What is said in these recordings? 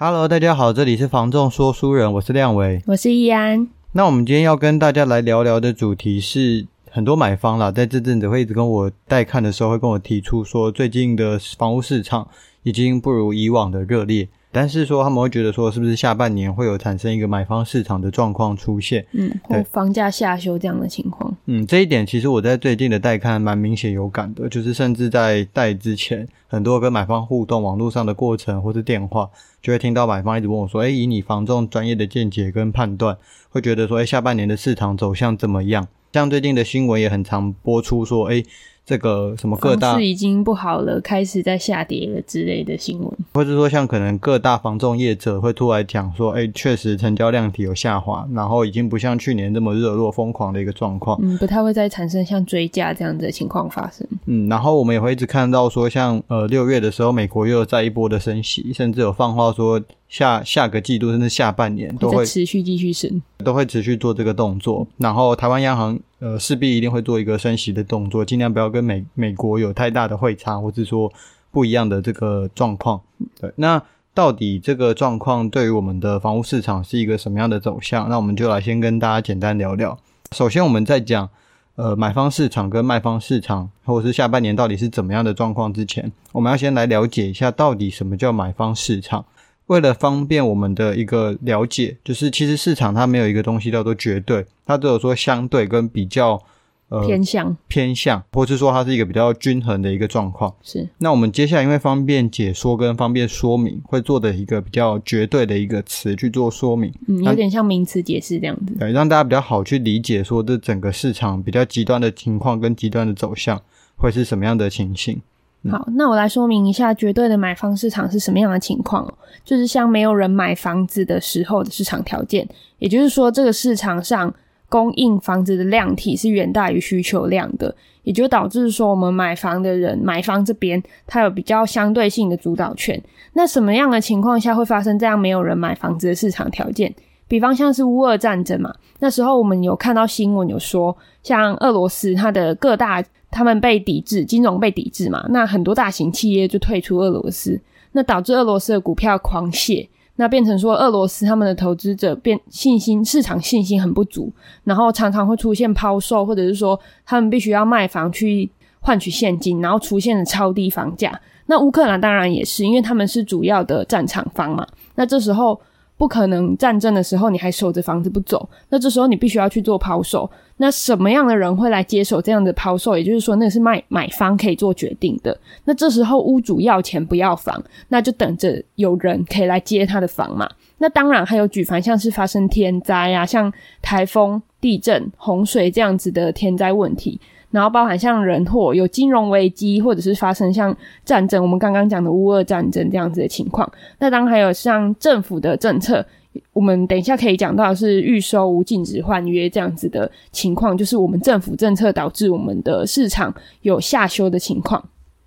Hello，大家好，这里是房仲说书人，我是亮伟，我是易安。那我们今天要跟大家来聊聊的主题是，很多买方啦，在这阵子会一直跟我带看的时候，会跟我提出说，最近的房屋市场已经不如以往的热烈。但是说他们会觉得说，是不是下半年会有产生一个买方市场的状况出现？嗯，或房价下修这样的情况。嗯，这一点其实我在最近的带看蛮明显有感的，就是甚至在带之前，很多跟买方互动网络上的过程或是电话，就会听到买方一直问我说：“诶，以你房仲专业的见解跟判断，会觉得说，诶，下半年的市场走向怎么样？”像最近的新闻也很常播出说：“诶。”这个什么各大是已经不好了，开始在下跌了之类的新闻，或者说像可能各大房仲业者会突然讲说，哎，确实成交量体有下滑，然后已经不像去年这么热络疯狂的一个状况，嗯，不太会再产生像追价这样子的情况发生，嗯，然后我们也会一直看到说，像呃六月的时候，美国又有再一波的升息，甚至有放话说。下下个季度甚至下半年都会持续继续升，都会持续做这个动作。然后台湾央行呃势必一定会做一个升息的动作，尽量不要跟美美国有太大的汇差，或是说不一样的这个状况。对，那到底这个状况对于我们的房屋市场是一个什么样的走向？那我们就来先跟大家简单聊聊。首先我们在讲呃买方市场跟卖方市场，或者是下半年到底是怎么样的状况之前，我们要先来了解一下到底什么叫买方市场。为了方便我们的一个了解，就是其实市场它没有一个东西叫做绝对，它只有说相对跟比较，呃，偏向偏向，或是说它是一个比较均衡的一个状况。是。那我们接下来因为方便解说跟方便说明，会做的一个比较绝对的一个词去做说明，嗯，有点像名词解释这样子，对，让大家比较好去理解说这整个市场比较极端的情况跟极端的走向会是什么样的情形。好，那我来说明一下绝对的买方市场是什么样的情况。就是像没有人买房子的时候的市场条件，也就是说，这个市场上供应房子的量体是远大于需求量的，也就导致说我们买房的人买方这边它有比较相对性的主导权。那什么样的情况下会发生这样没有人买房子的市场条件？比方像是乌俄战争嘛，那时候我们有看到新闻有说，像俄罗斯它的各大他们被抵制，金融被抵制嘛，那很多大型企业就退出俄罗斯，那导致俄罗斯的股票狂泻，那变成说俄罗斯他们的投资者变信心市场信心很不足，然后常常会出现抛售，或者是说他们必须要卖房去换取现金，然后出现了超低房价。那乌克兰当然也是，因为他们是主要的战场方嘛，那这时候。不可能战争的时候你还守着房子不走，那这时候你必须要去做抛售。那什么样的人会来接手这样的抛售？也就是说，那是卖买方可以做决定的。那这时候屋主要钱不要房，那就等着有人可以来接他的房嘛。那当然还有举凡像是发生天灾啊，像台风、地震、洪水这样子的天灾问题。然后包含像人祸、有金融危机，或者是发生像战争，我们刚刚讲的乌俄战争这样子的情况。那当然还有像政府的政策，我们等一下可以讲到是预售屋禁止换约这样子的情况，就是我们政府政策导致我们的市场有下修的情况。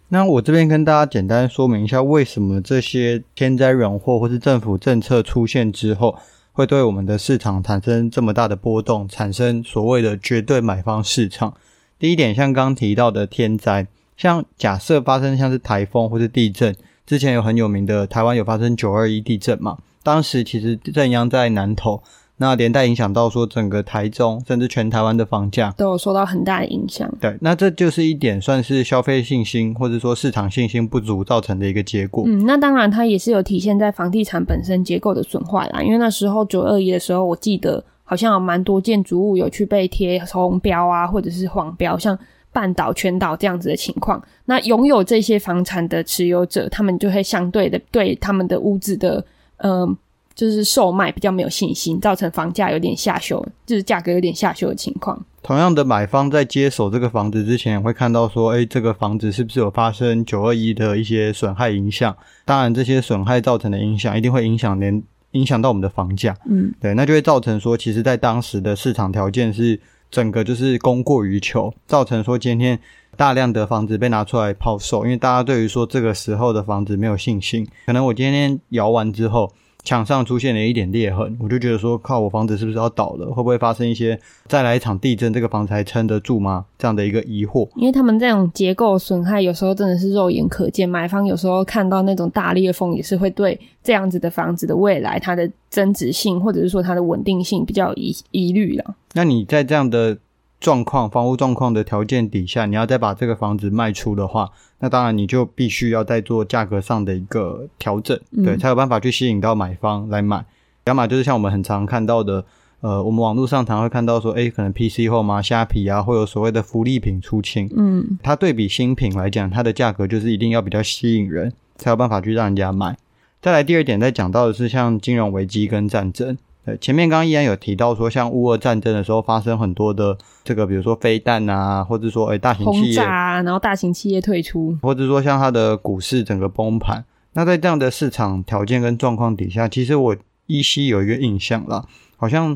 那我这边跟大家简单说明一下，为什么这些天灾人祸或是政府政策出现之后，会对我们的市场产生这么大的波动，产生所谓的绝对买方市场。第一点，像刚提到的天灾，像假设发生像是台风或是地震，之前有很有名的台湾有发生九二一地震嘛，当时其实震央在南投，那连带影响到说整个台中甚至全台湾的房价都有受到很大的影响。对，那这就是一点算是消费信心或者说市场信心不足造成的一个结果。嗯，那当然它也是有体现在房地产本身结构的损坏啦，因为那时候九二一的时候，我记得。好像有蛮多建筑物有去被贴红标啊，或者是黄标，像半岛、全岛这样子的情况。那拥有这些房产的持有者，他们就会相对的对他们的屋子的呃就是售卖比较没有信心，造成房价有点下修，就是价格有点下修的情况。同样的，买方在接手这个房子之前，会看到说，哎，这个房子是不是有发生九二一的一些损害影响？当然，这些损害造成的影响，一定会影响连影响到我们的房价。嗯，对，那就会造成说，其实在当时的市场条件是整个就是供过于求，造成说今天大量的房子被拿出来抛售，因为大家对于说这个时候的房子没有信心。可能我今天摇完之后。墙上出现了一点裂痕，我就觉得说，靠，我房子是不是要倒了？会不会发生一些再来一场地震，这个房子还撑得住吗？这样的一个疑惑。因为他们这种结构损害，有时候真的是肉眼可见，买方有时候看到那种大裂缝，也是会对这样子的房子的未来，它的增值性或者是说它的稳定性比较有疑疑虑了。那你在这样的状况、房屋状况的条件底下，你要再把这个房子卖出的话，那当然你就必须要再做价格上的一个调整，嗯、对，才有办法去吸引到买方来买。要么就是像我们很常看到的，呃，我们网络上常会看到说，诶，可能 PC Home 啊、虾皮啊，会有所谓的福利品出清，嗯，它对比新品来讲，它的价格就是一定要比较吸引人，才有办法去让人家买。再来第二点，再讲到的是像金融危机跟战争。对，前面刚刚依然有提到说，像乌俄战争的时候发生很多的这个，比如说飞弹啊，或者说诶大型企业轰炸啊，然后大型企业退出，或者说像它的股市整个崩盘。那在这样的市场条件跟状况底下，其实我依稀有一个印象啦，好像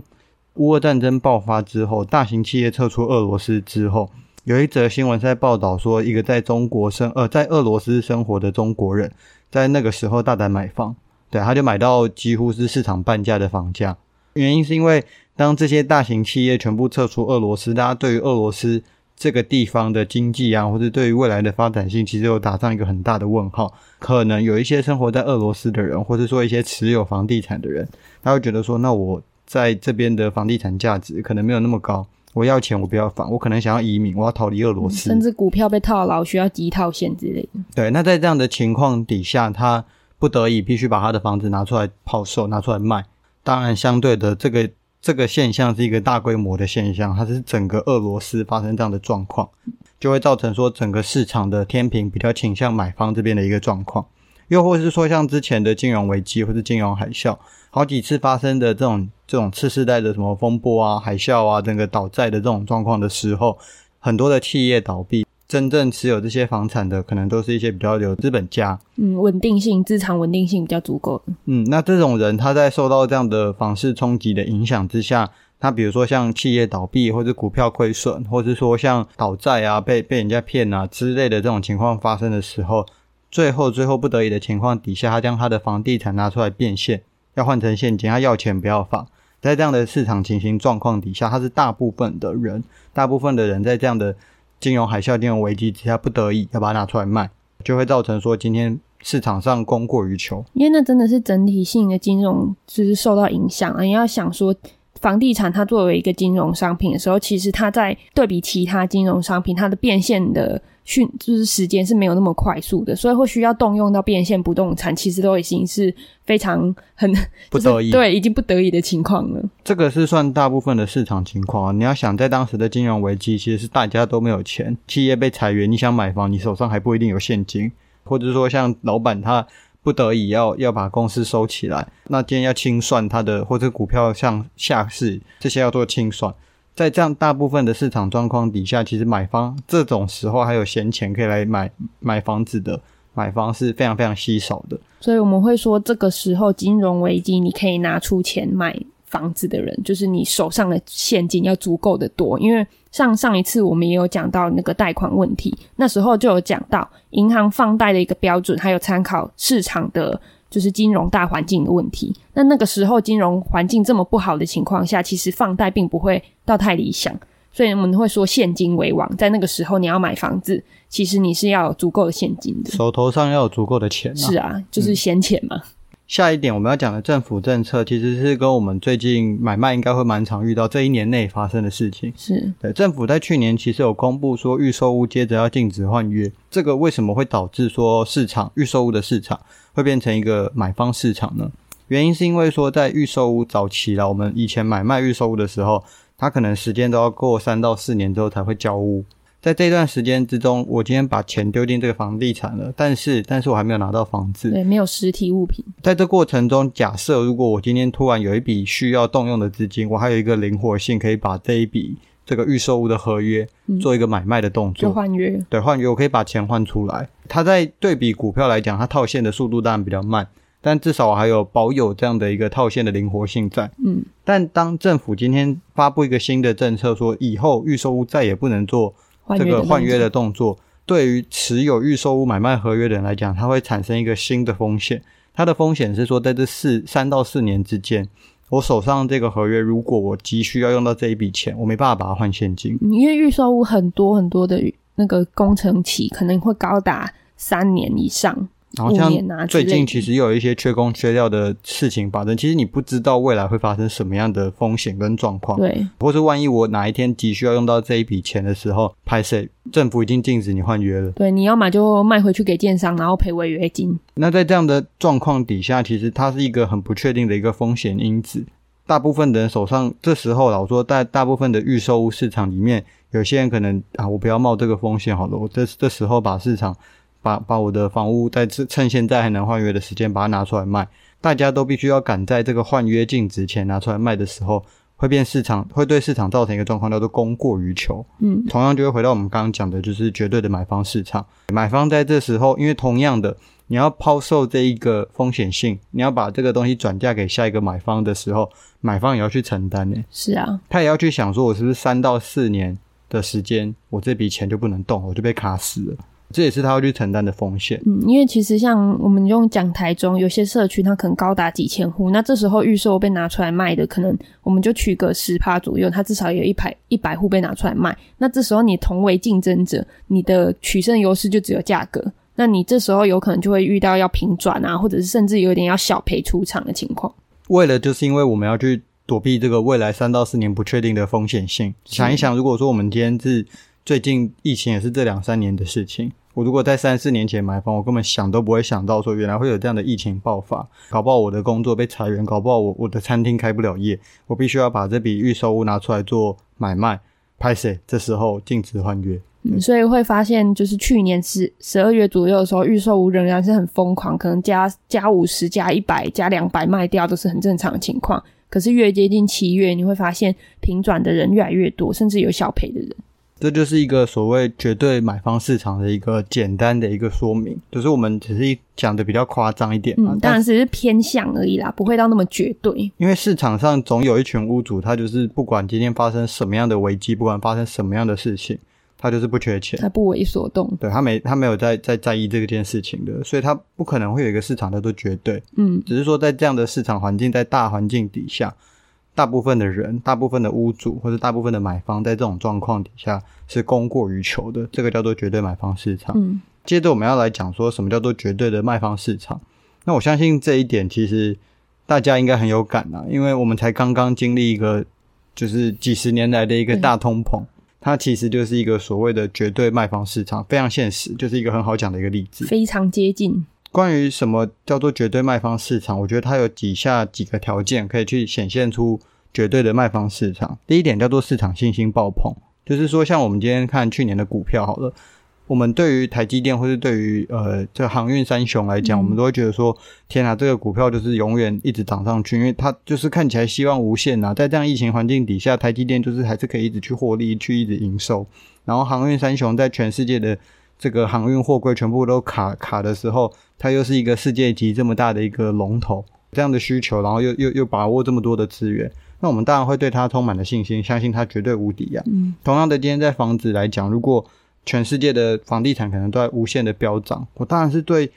乌俄战争爆发之后，大型企业撤出俄罗斯之后，有一则新闻在报道说，一个在中国生呃在俄罗斯生活的中国人，在那个时候大胆买房。对，他就买到几乎是市场半价的房价。原因是因为当这些大型企业全部撤出俄罗斯，大家对于俄罗斯这个地方的经济啊，或者对于未来的发展性，其实有打上一个很大的问号。可能有一些生活在俄罗斯的人，或者说一些持有房地产的人，他会觉得说，那我在这边的房地产价值可能没有那么高，我要钱我不要房，我可能想要移民，我要逃离俄罗斯，甚至股票被套牢，需要急套现之类的。对，那在这样的情况底下，他。不得已必须把他的房子拿出来抛售，拿出来卖。当然，相对的，这个这个现象是一个大规模的现象，它是整个俄罗斯发生这样的状况，就会造成说整个市场的天平比较倾向买方这边的一个状况。又或是说，像之前的金融危机或是金融海啸，好几次发生的这种这种次世代的什么风波啊、海啸啊，整个倒债的这种状况的时候，很多的企业倒闭。真正持有这些房产的，可能都是一些比较有资本家，嗯，稳定性、资产稳定性比较足够的。嗯，那这种人他在受到这样的房市冲击的影响之下，他比如说像企业倒闭，或者股票亏损，或者说像倒债啊、被被人家骗啊之类的这种情况发生的时候，最后最后不得已的情况底下，他将他的房地产拿出来变现，要换成现金，他要钱不要房。在这样的市场情形状况底下，他是大部分的人，大部分的人在这样的。金融海啸、金融危机之下，不得已要把它拿出来卖，就会造成说今天市场上供过于求。因为那真的是整体性的金融就是受到影响啊！你要想说，房地产它作为一个金融商品的时候，其实它在对比其他金融商品，它的变现的。迅就是时间是没有那么快速的，所以会需要动用到变现不动产，其实都已经是非常很不得已，对，已经不得已的情况了。这个是算大部分的市场情况啊。你要想，在当时的金融危机，其实是大家都没有钱，企业被裁员，你想买房，你手上还不一定有现金，或者说像老板他不得已要要把公司收起来，那今天要清算它的或者股票向下市，这些要做清算。在这样大部分的市场状况底下，其实买方这种时候还有闲钱可以来买买房子的买方是非常非常稀少的。所以我们会说，这个时候金融危机，你可以拿出钱买房子的人，就是你手上的现金要足够的多。因为上上一次我们也有讲到那个贷款问题，那时候就有讲到银行放贷的一个标准，还有参考市场的。就是金融大环境的问题。那那个时候金融环境这么不好的情况下，其实放贷并不会到太理想，所以我们会说现金为王。在那个时候，你要买房子，其实你是要有足够的现金的，手头上要有足够的钱啊。是啊，就是闲钱嘛。嗯。下一点我们要讲的政府政策，其实是跟我们最近买卖应该会蛮常遇到这一年内发生的事情。是对，政府在去年其实有公布说预售屋接着要禁止换约，这个为什么会导致说市场预售屋的市场？会变成一个买方市场呢？原因是因为说，在预售屋早期啦，我们以前买卖预售屋的时候，它可能时间都要过三到四年之后才会交屋。在这段时间之中，我今天把钱丢进这个房地产了，但是但是我还没有拿到房子，对，没有实体物品。在这过程中，假设如果我今天突然有一笔需要动用的资金，我还有一个灵活性，可以把这一笔这个预售物的合约做一个买卖的动作，就换约，对，换约，我可以把钱换出来。它在对比股票来讲，它套现的速度当然比较慢。但至少我还有保有这样的一个套现的灵活性在。嗯，但当政府今天发布一个新的政策，说以后预售屋再也不能做这个换约的动作，对于持有预售屋买卖合约的人来讲，它会产生一个新的风险。它的风险是说，在这四三到四年之间，我手上这个合约，如果我急需要用到这一笔钱，我没办法把它换现金。因为预售屋很多很多的那个工程期可能会高达三年以上。然后像最近其实又有一些缺工缺料的事情发生，其实你不知道未来会发生什么样的风险跟状况，对，或是万一我哪一天急需要用到这一笔钱的时候，拍谁政府已经禁止你换约了，对，你要么就卖回去给建商，然后赔违约金。那在这样的状况底下，其实它是一个很不确定的一个风险因子。大部分的人手上这时候老说，在大部分的预售屋市场里面，有些人可能啊，我不要冒这个风险好了，我这这时候把市场。把把我的房屋在趁现在还能换约的时间把它拿出来卖，大家都必须要赶在这个换约净值前拿出来卖的时候，会变市场会对市场造成一个状况，叫做供过于求。嗯，同样就会回到我们刚刚讲的，就是绝对的买方市场。买方在这时候，因为同样的，你要抛售这一个风险性，你要把这个东西转嫁给下一个买方的时候，买方也要去承担呢。是啊，他也要去想说，我是不是三到四年的时间，我这笔钱就不能动，我就被卡死了。这也是他要去承担的风险。嗯，因为其实像我们用讲台中有些社区，它可能高达几千户，那这时候预售被拿出来卖的，可能我们就取个十趴左右，它至少有一排一百户被拿出来卖。那这时候你同为竞争者，你的取胜优势就只有价格。那你这时候有可能就会遇到要平转啊，或者是甚至有点要小赔出场的情况。为了就是因为我们要去躲避这个未来三到四年不确定的风险性，想一想，如果说我们今天是。最近疫情也是这两三年的事情。我如果在三四年前买房，我根本想都不会想到说原来会有这样的疫情爆发，搞不好我的工作被裁员，搞不好我我的餐厅开不了业，我必须要把这笔预售屋拿出来做买卖。拍谢，这时候禁止换约。嗯，所以会发现就是去年十十二月左右的时候，预售屋仍然是很疯狂，可能加加五十、加一百、加两百卖掉都是很正常的情况。可是越接近七月，你会发现平转的人越来越多，甚至有小赔的人。这就是一个所谓绝对买方市场的一个简单的一个说明，就是我们只是讲的比较夸张一点嘛，嗯，当然只是偏向而已啦，不会到那么绝对。因为市场上总有一群屋主，他就是不管今天发生什么样的危机，不管发生什么样的事情，他就是不缺钱，他不为所动，对，他没他没有在在在意这件事情的，所以他不可能会有一个市场叫做绝对，嗯，只是说在这样的市场环境，在大环境底下。大部分的人，大部分的屋主或者大部分的买方，在这种状况底下是供过于求的，这个叫做绝对买方市场。嗯，接着我们要来讲说什么叫做绝对的卖方市场。那我相信这一点其实大家应该很有感啊，因为我们才刚刚经历一个就是几十年来的一个大通膨，它其实就是一个所谓的绝对卖方市场，非常现实，就是一个很好讲的一个例子，非常接近。关于什么叫做绝对卖方市场，我觉得它有以下几个条件可以去显现出绝对的卖方市场。第一点叫做市场信心爆棚，就是说像我们今天看去年的股票好了，我们对于台积电或是对于呃这航运三雄来讲，嗯、我们都会觉得说，天啊，这个股票就是永远一直涨上去，因为它就是看起来希望无限呐、啊。在这样疫情环境底下，台积电就是还是可以一直去获利，去一直营收。然后航运三雄在全世界的这个航运货柜全部都卡卡的时候。它又是一个世界级这么大的一个龙头，这样的需求，然后又又又把握这么多的资源，那我们当然会对它充满了信心，相信它绝对无敌啊。嗯。同样的，今天在房子来讲，如果全世界的房地产可能都在无限的飙涨，我当然是对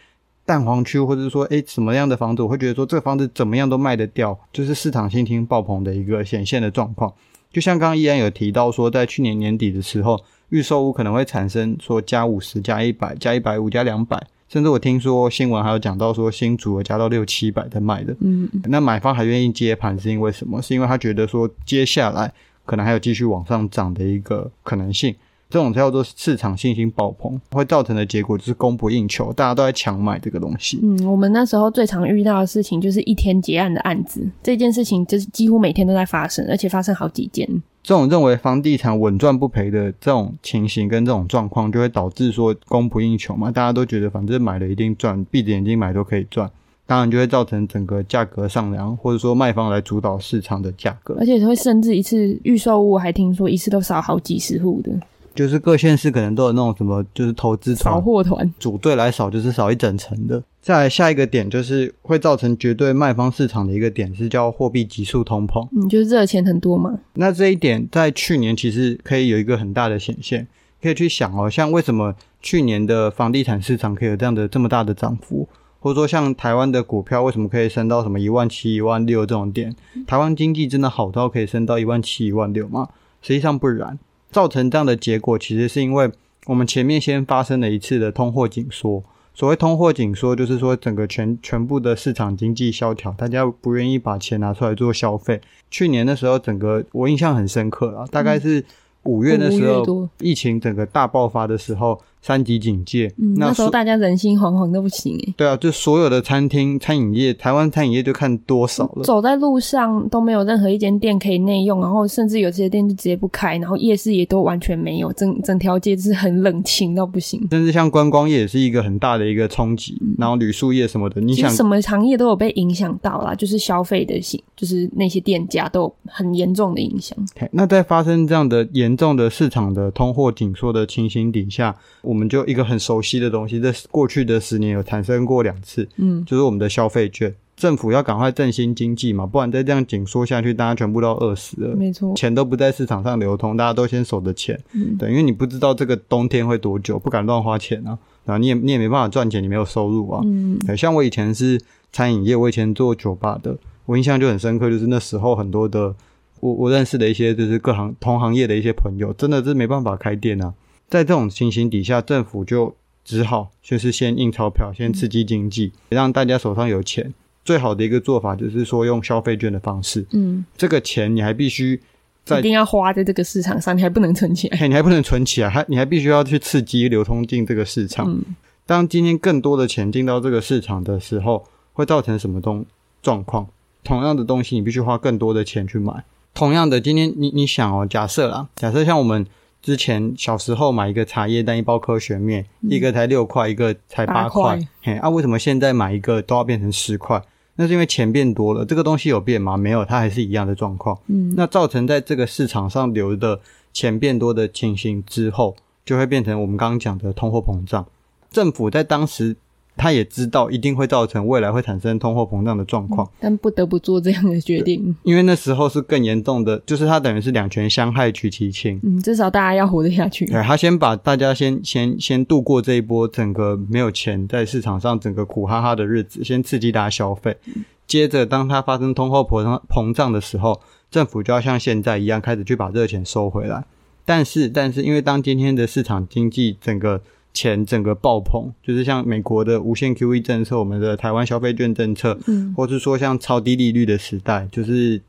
蛋黄区或者是说，诶什么样的房子，我会觉得说这个房子怎么样都卖得掉，就是市场信心爆棚的一个显现的状况。就像刚刚依然有提到说，在去年年底的时候，预售屋可能会产生说加五十、加一百、加一百五、加两百。甚至我听说新闻还有讲到说新竹有加到六七百在卖的，嗯，那买方还愿意接盘是因为什么？是因为他觉得说接下来可能还有继续往上涨的一个可能性，这种叫做市场信心爆棚，会造成的结果就是供不应求，大家都在抢买这个东西。嗯，我们那时候最常遇到的事情就是一天结案的案子，这件事情就是几乎每天都在发生，而且发生好几件。这种认为房地产稳赚不赔的这种情形跟这种状况，就会导致说供不应求嘛，大家都觉得反正买了一定赚，闭着眼睛买都可以赚。当然就会造成整个价格上扬，或者说卖方来主导市场的价格，而且会甚至一次预售物还听说一次都少好几十户的，就是各县市可能都有那种什么，就是投资扫货团组队来扫，就是扫一整层的。再来下一个点就是会造成绝对卖方市场的一个点是叫货币急速通膨，嗯，就是热钱很多嘛。那这一点在去年其实可以有一个很大的显现，可以去想哦，像为什么去年的房地产市场可以有这样的这么大的涨幅？或者说，像台湾的股票为什么可以升到什么一万七、一万六这种点？台湾经济真的好到可以升到一万七、一万六吗？实际上不然。造成这样的结果，其实是因为我们前面先发生了一次的通货紧缩。所谓通货紧缩，就是说整个全全部的市场经济萧条，大家不愿意把钱拿出来做消费。去年的时候，整个我印象很深刻啊，大概是五月的时候，疫情整个大爆发的时候。三级警戒，嗯，那时候大家人心惶惶都不行诶。对啊，就所有的餐厅、餐饮业，台湾餐饮业就看多少了。走在路上都没有任何一间店可以内用，然后甚至有些店就直接不开，然后夜市也都完全没有，整整条街是很冷清到不行。甚至像观光业也是一个很大的一个冲击，嗯、然后旅宿业什么的，你想什么行业都有被影响到啦，就是消费的行，就是那些店家都有很严重的影响。Okay, 那在发生这样的严重的市场的通货紧缩的情形底下，我们就一个很熟悉的东西，在过去的十年有产生过两次，嗯，就是我们的消费券，政府要赶快振兴经济嘛，不然再这样紧缩下去，大家全部都饿死了，没错，钱都不在市场上流通，大家都先守着钱，嗯，对，因为你不知道这个冬天会多久，不敢乱花钱啊，啊，你也你也没办法赚钱，你没有收入啊，嗯，对，像我以前是餐饮业，我以前做酒吧的，我印象就很深刻，就是那时候很多的我我认识的一些就是各行同行业的一些朋友，真的是没办法开店啊。在这种情形底下，政府就只好就是先印钞票，先刺激经济，让大家手上有钱。最好的一个做法就是说用消费券的方式，嗯，这个钱你还必须在一定要花在这个市场上，你还不能存起来，你还不能存起来，还你还必须要去刺激流通进这个市场。嗯，当今天更多的钱进到这个市场的时候，会造成什么东状况？同样的东西，你必须花更多的钱去买。同样的，今天你你想哦，假设啦，假设像我们。之前小时候买一个茶叶蛋，一包科学面，嗯、一个才六块，一个才八块。八块嘿，啊，为什么现在买一个都要变成十块？那是因为钱变多了。这个东西有变吗？没有，它还是一样的状况。嗯，那造成在这个市场上流的钱变多的情形之后，就会变成我们刚刚讲的通货膨胀。政府在当时。他也知道一定会造成未来会产生通货膨胀的状况，但不得不做这样的决定，因为那时候是更严重的，就是他等于是两权相害取其轻。嗯，至少大家要活得下去。对，他先把大家先先先度过这一波整个没有钱在市场上整个苦哈哈的日子，先刺激大家消费。嗯、接着，当它发生通货膨胀膨胀的时候，政府就要像现在一样开始去把这个钱收回来。但是，但是因为当今天的市场经济整个。钱整个爆棚，就是像美国的无限 QE 政策，我们的台湾消费券政策，嗯，或是说像超低利率的时代，就是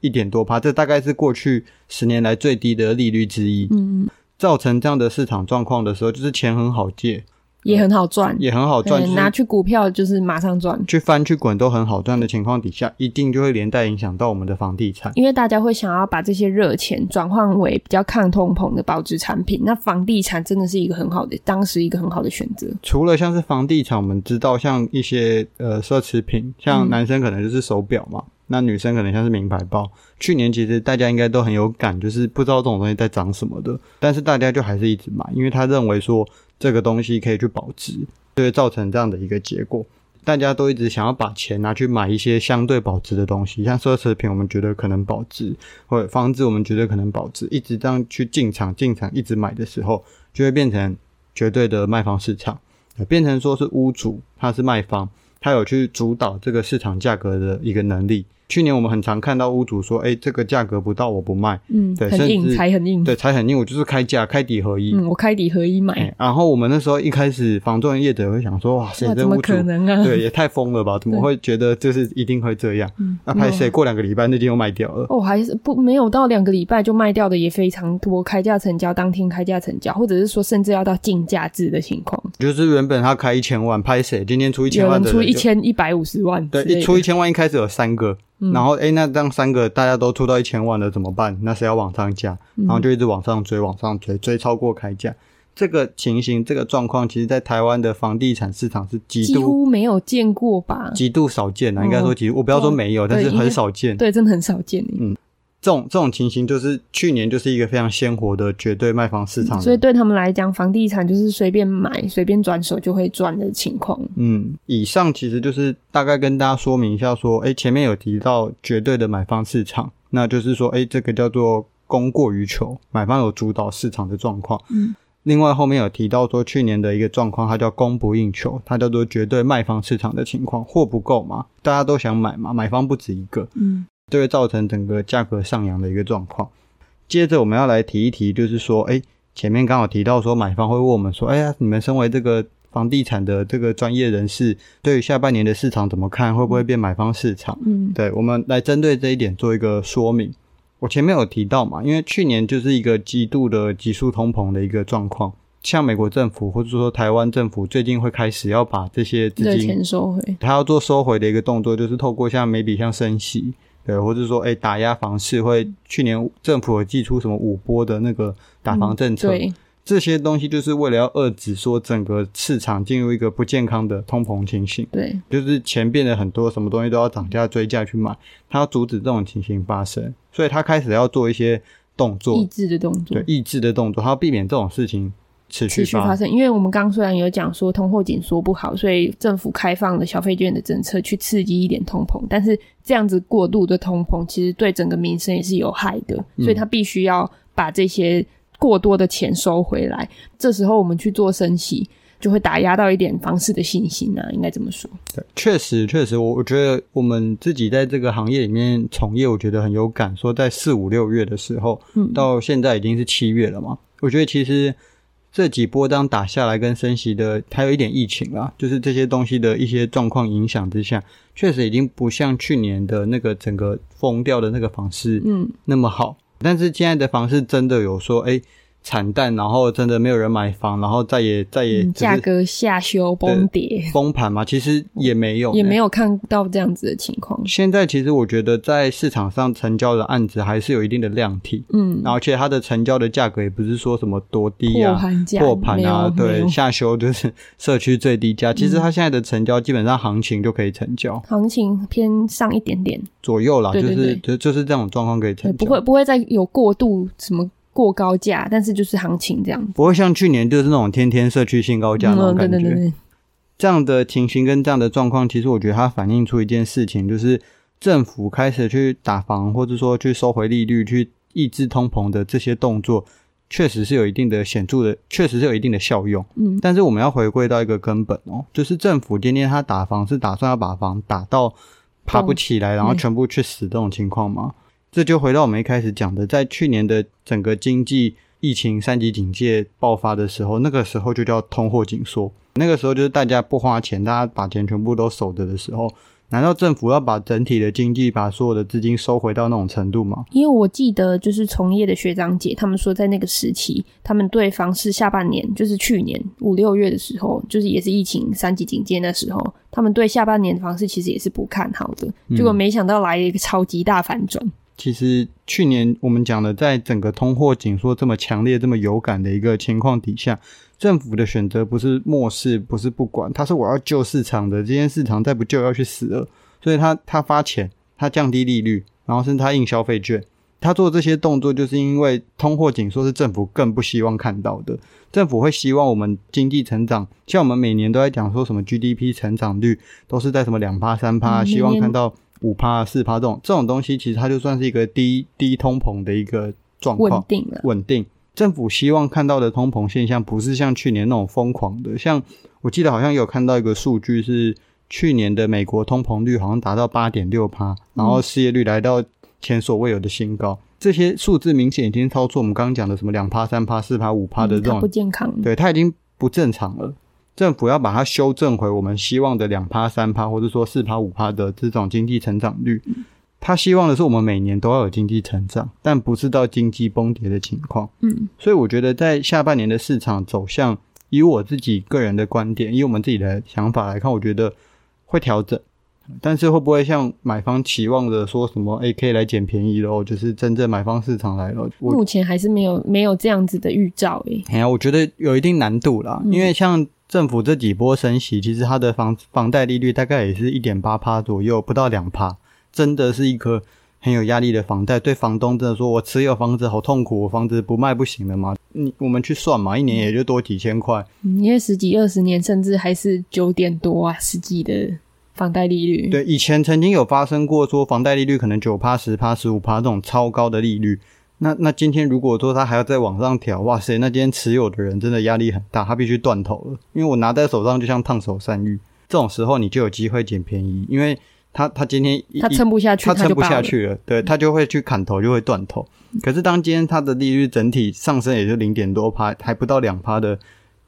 一点多趴，这大概是过去十年来最低的利率之一，嗯，造成这样的市场状况的时候，就是钱很好借。也很好赚，也很好赚，拿去股票就是马上赚，去翻去滚都很好赚的情况底下，一定就会连带影响到我们的房地产，因为大家会想要把这些热钱转换为比较抗通膨的保值产品，那房地产真的是一个很好的，当时一个很好的选择。除了像是房地产，我们知道像一些呃奢侈品，像男生可能就是手表嘛，嗯、那女生可能像是名牌包。去年其实大家应该都很有感，就是不知道这种东西在涨什么的，但是大家就还是一直买，因为他认为说。这个东西可以去保值，就会造成这样的一个结果。大家都一直想要把钱拿去买一些相对保值的东西，像奢侈品，我们觉得可能保值，或者房子，我们觉得可能保值。一直这样去进场进场，一直买的时候，就会变成绝对的卖方市场，变成说是屋主他是卖方，他有去主导这个市场价格的一个能力。去年我们很常看到屋主说：“哎，这个价格不到，我不卖。”嗯，对，很硬，才很硬，对，才很硬。我就是开价，开底合一。嗯，我开底合一买。然后我们那时候一开始，房仲业者会想说：“哇，谁这屋主可能啊？对，也太疯了吧？怎么会觉得就是一定会这样？那拍谁过两个礼拜那天又卖掉了？哦，还是不没有到两个礼拜就卖掉的也非常多。开价成交，当天开价成交，或者是说甚至要到竞价制的情况。就是原本他开一千万，拍谁今天出一千万的，出一千一百五十万。对，一出一千万，一开始有三个。嗯、然后哎，那这样三个大家都出到一千万了怎么办？那谁要往上加？然后就一直往上追，往上追，追超过开价。这个情形，这个状况，其实在台湾的房地产市场是极度几乎没有见过吧？极度少见啊，应该说极度，我不要说没有，但是很少见。对，真的很少见。嗯。这种这种情形就是去年就是一个非常鲜活的绝对卖方市场，所以对他们来讲，房地产就是随便买、随便转手就会赚的情况。嗯，以上其实就是大概跟大家说明一下，说，诶前面有提到绝对的买方市场，那就是说，诶这个叫做供过于求，买方有主导市场的状况。嗯，另外后面有提到说，去年的一个状况，它叫供不应求，它叫做绝对卖方市场的情况，货不够嘛，大家都想买嘛，买方不止一个。嗯。就会造成整个价格上扬的一个状况。接着我们要来提一提，就是说，哎，前面刚好提到说，买方会问我们说，哎呀，你们身为这个房地产的这个专业人士，对于下半年的市场怎么看？会不会变买方市场？嗯，对，我们来针对这一点做一个说明。我前面有提到嘛，因为去年就是一个极度的急速通膨的一个状况，像美国政府或者说台湾政府最近会开始要把这些资金收回，他要做收回的一个动作，就是透过像每笔像升息。对，或者说，哎，打压房市会，去年政府有祭出什么五波的那个打房政策，嗯、对，这些东西就是为了要遏制说整个市场进入一个不健康的通膨情形。对，就是钱变得很多，什么东西都要涨价追价去买，它要阻止这种情形发生，所以它开始要做一些动作，抑制的动作，对，抑制的动作，它要避免这种事情。持续，持续发生，因为我们刚刚虽然有讲说通货紧缩不好，所以政府开放了消费券的政策去刺激一点通膨，但是这样子过度的通膨其实对整个民生也是有害的，所以他必须要把这些过多的钱收回来。嗯、这时候我们去做升息，就会打压到一点房市的信心啊，应该这么说。对，确实确实，我我觉得我们自己在这个行业里面从业，我觉得很有感。说在四五六月的时候，嗯，到现在已经是七月了嘛，我觉得其实。这几波当打下来跟升息的，还有一点疫情啊，就是这些东西的一些状况影响之下，确实已经不像去年的那个整个疯掉的那个房市，嗯，那么好。嗯、但是现在的房市真的有说，哎。惨淡，然后真的没有人买房，然后再也再也价格下修崩跌 崩盘嘛？其实也没有，也没有看到这样子的情况。现在其实我觉得在市场上成交的案子还是有一定的量体，嗯，而且它的成交的价格也不是说什么多低啊，破盘啊，对，下修就是 社区最低价。其实它现在的成交基本上行情就可以成交，行情偏上一点点左右啦，就是就就是这种状况可以成交，不会不会再有过度什么。过高价，但是就是行情这样子，不会像去年就是那种天天社区新高价那种感觉。嗯、对对对，这样的情形跟这样的状况，其实我觉得它反映出一件事情，就是政府开始去打房，或者说去收回利率，去抑制通膨的这些动作，确实是有一定的显著的，确实是有一定的效用。嗯，但是我们要回归到一个根本哦，就是政府今天他打房是打算要把房打到爬不起来，然后全部去死这种情况吗？嗯这就回到我们一开始讲的，在去年的整个经济疫情三级警戒爆发的时候，那个时候就叫通货紧缩。那个时候就是大家不花钱，大家把钱全部都守着的时候。难道政府要把整体的经济、把所有的资金收回到那种程度吗？因为我记得就是从业的学长姐他们说，在那个时期，他们对房市下半年，就是去年五六月的时候，就是也是疫情三级警戒那时候，他们对下半年的房市其实也是不看好的。结果没想到来了一个超级大反转。其实去年我们讲的，在整个通货紧缩这么强烈、这么有感的一个情况底下，政府的选择不是漠视，不是不管，他是我要救市场的，这间市场再不救要去死了，所以他他发钱，他降低利率，然后甚至他印消费券，他做这些动作，就是因为通货紧缩是政府更不希望看到的。政府会希望我们经济成长，像我们每年都在讲说什么 GDP 成长率都是在什么两趴三趴，希望看到。五趴四趴这种这种东西，其实它就算是一个低低通膨的一个状况，稳定了，稳定。政府希望看到的通膨现象，不是像去年那种疯狂的。像我记得好像有看到一个数据，是去年的美国通膨率好像达到八点六趴，然后失业率来到前所未有的新高。嗯、这些数字明显已经超出我们刚刚讲的什么两趴三趴四趴五趴的这种、嗯、不健康，对，它已经不正常了。政府要把它修正回我们希望的两趴、三趴，或者说四趴、五趴的这种经济成长率。他希望的是我们每年都要有经济成长，但不是到经济崩跌的情况。嗯，所以我觉得在下半年的市场走向，以我自己个人的观点，以我们自己的想法来看，我觉得会调整，但是会不会像买方期望的说什么 AK 来捡便宜喽？就是真正买方市场来了，目前还是没有没有这样子的预兆诶。哎呀，我觉得有一定难度啦，嗯、因为像政府这几波升息，其实它的房房贷利率大概也是一点八趴左右，不到两趴，真的是一个很有压力的房贷。对房东真的说，我持有房子好痛苦，我房子不卖不行了吗？你我们去算嘛，一年也就多几千块，嗯，因为十几二十年甚至还是九点多啊，十几的。房贷利率对，以前曾经有发生过说房贷利率可能九趴、十趴、十五趴这种超高的利率，那那今天如果说他还要再往上调，哇塞，那今天持有的人真的压力很大，他必须断头了，因为我拿在手上就像烫手山芋，这种时候你就有机会捡便宜，因为他他今天他撑不下去，他撑不下去了，对，他就会去砍头，就会断头。可是当今天他的利率整体上升也就零点多趴，还不到两趴的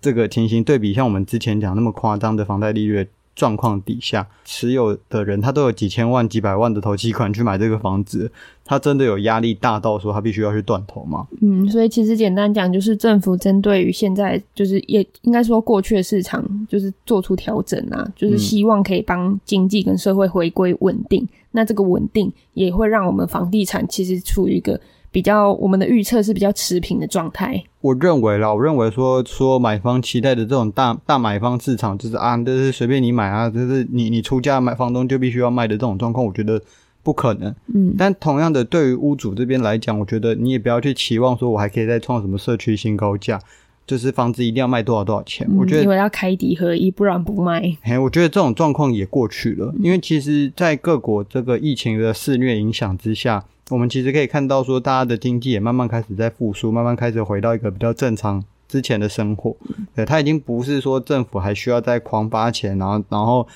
这个情形，对比像我们之前讲那么夸张的房贷利率。状况底下，持有的人他都有几千万、几百万的头期款去买这个房子，他真的有压力大到说他必须要去断头吗？嗯，所以其实简单讲，就是政府针对于现在就是也应该说过去的市场，就是做出调整啊，就是希望可以帮经济跟社会回归稳定。那这个稳定也会让我们房地产其实处于一个。比较我们的预测是比较持平的状态。我认为啦，我认为说说买方期待的这种大大买方市场，就是啊，就是随便你买啊，就是你你出价买，房东就必须要卖的这种状况，我觉得不可能。嗯，但同样的，对于屋主这边来讲，我觉得你也不要去期望说我还可以再创什么社区新高价，就是房子一定要卖多少多少钱。嗯、我觉得因为要开底合一，不然不卖。嘿，我觉得这种状况也过去了，因为其实，在各国这个疫情的肆虐影响之下。我们其实可以看到，说大家的经济也慢慢开始在复苏，慢慢开始回到一个比较正常之前的生活。对，他已经不是说政府还需要再狂发钱，然后然后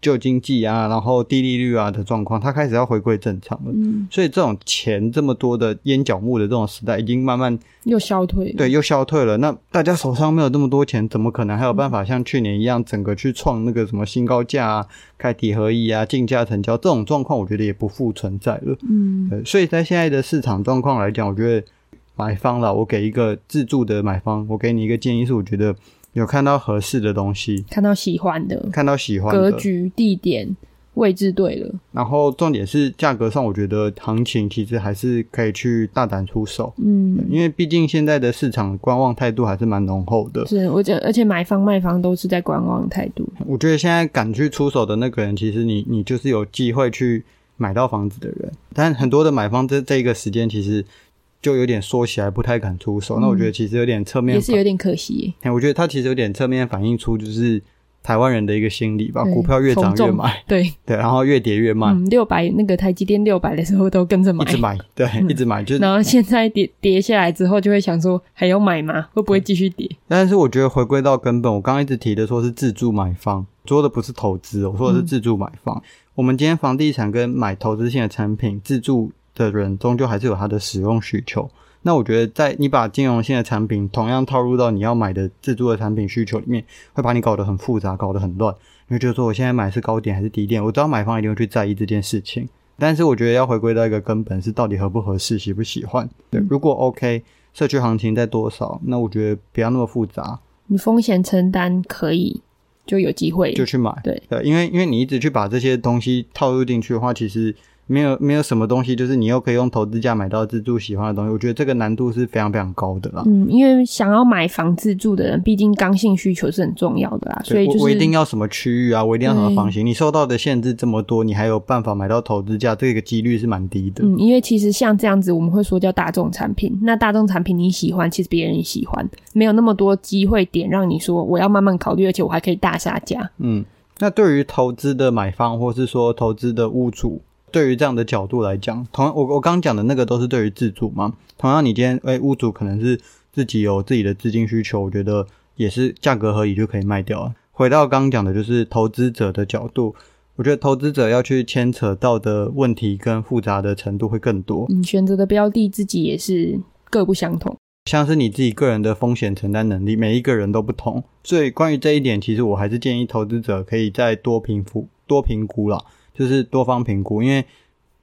救经济啊，然后低利率啊的状况，它开始要回归正常了。嗯，所以这种钱这么多的烟角木的这种时代，已经慢慢又消退。对，又消退了。那大家手上没有这么多钱，怎么可能还有办法像去年一样，整个去创那个什么新高价啊？开底合一啊，竞价成交这种状况，我觉得也不复存在了。嗯，所以在现在的市场状况来讲，我觉得买方了，我给一个自住的买方，我给你一个建议是，我觉得有看到合适的东西，看到喜欢的，看到喜欢的格局、地点。位置对了，然后重点是价格上，我觉得行情其实还是可以去大胆出手，嗯，因为毕竟现在的市场观望态度还是蛮浓厚的。是，我觉得，而且买方卖方都是在观望态度。我觉得现在敢去出手的那个人，其实你你就是有机会去买到房子的人，但很多的买方这这一个时间其实就有点缩起来，不太敢出手。嗯，那我觉得其实有点侧面，也是有点可惜。我觉得它其实有点侧面反映出就是。台湾人的一个心理吧，股票越涨越买，对 对，然后越跌越卖。嗯，六百那个台积电六百的时候都跟着买，一直买，对，嗯、一直买。就然后现在跌跌下来之后，就会想说还要买吗？会不会继续跌？但是我觉得回归到根本，我刚刚一直提的说是自住买方，说的不是投资，我说的是自住买方。嗯、我们今天房地产跟买投资性的产品，自住的人终究还是有他的使用需求。那我觉得，在你把金融性的产品同样套入到你要买的自助的产品需求里面，会把你搞得很复杂，搞得很乱。因为就是说，我现在买是高点还是低点？我知道买方一定会去在意这件事情，但是我觉得要回归到一个根本，是到底合不合适，喜不喜欢。对，如果 OK，社区行情在多少？那我觉得不要那么复杂，你风险承担可以，就有机会就去买。对对，因为因为你一直去把这些东西套入进去的话，其实。没有没有什么东西，就是你又可以用投资价买到自住喜欢的东西，我觉得这个难度是非常非常高的啦。嗯，因为想要买房自住的人，毕竟刚性需求是很重要的啦，所以、就是、我，我一定要什么区域啊，我一定要什么房型，你受到的限制这么多，你还有办法买到投资价，这个几率是蛮低的。嗯，因为其实像这样子，我们会说叫大众产品，那大众产品你喜欢，其实别人也喜欢，没有那么多机会点让你说我要慢慢考虑，而且我还可以大杀价。嗯，那对于投资的买方，或是说投资的屋主。对于这样的角度来讲，同样我我刚刚讲的那个都是对于自住嘛。同样，你今天诶、欸、屋主可能是自己有自己的资金需求，我觉得也是价格合理就可以卖掉了。回到刚刚讲的，就是投资者的角度，我觉得投资者要去牵扯到的问题跟复杂的程度会更多。嗯，选择的标的自己也是各不相同，像是你自己个人的风险承担能力，每一个人都不同。所以关于这一点，其实我还是建议投资者可以再多评估、多评估啦。就是多方评估，因为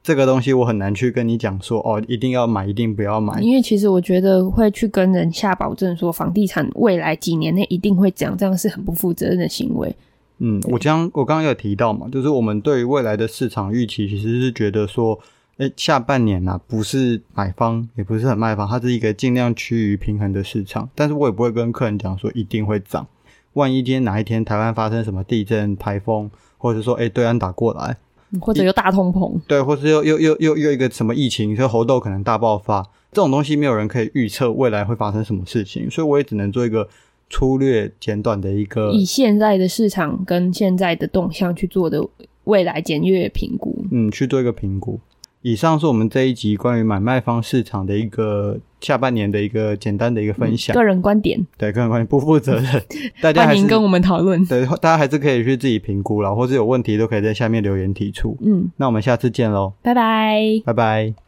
这个东西我很难去跟你讲说哦，一定要买，一定不要买。因为其实我觉得会去跟人下保证说房地产未来几年内一定会涨，这样是很不负责任的行为。嗯，我将我刚刚有提到嘛，就是我们对于未来的市场预期，其实是觉得说，诶，下半年呐、啊，不是买方，也不是很卖方，它是一个尽量趋于平衡的市场。但是我也不会跟客人讲说一定会涨。万一今天哪一天台湾发生什么地震、台风，或者说哎对岸打过来，或者又大通膨，对，或是又又又又又一个什么疫情，所以猴痘可能大爆发，这种东西没有人可以预测未来会发生什么事情，所以我也只能做一个粗略简短的一个以现在的市场跟现在的动向去做的未来简略评估，嗯，去做一个评估。以上是我们这一集关于买卖方市场的一个下半年的一个简单的一个分享，嗯、个人观点，对个人观点不负责任，大家欢迎跟我们讨论，对，大家还是可以去自己评估啦，或者有问题都可以在下面留言提出。嗯，那我们下次见喽，拜拜，拜拜。